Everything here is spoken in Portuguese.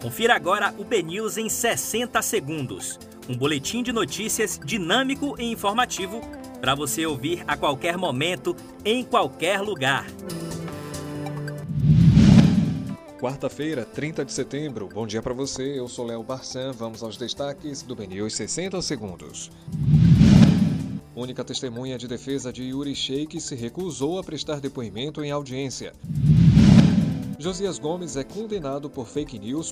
Confira agora o BNews em 60 segundos. Um boletim de notícias dinâmico e informativo para você ouvir a qualquer momento, em qualquer lugar. Quarta-feira, 30 de setembro. Bom dia para você. Eu sou Léo Barçan. Vamos aos destaques do BNews 60 segundos. Única testemunha de defesa de Yuri Sheik se recusou a prestar depoimento em audiência. Josias Gomes é condenado por fake news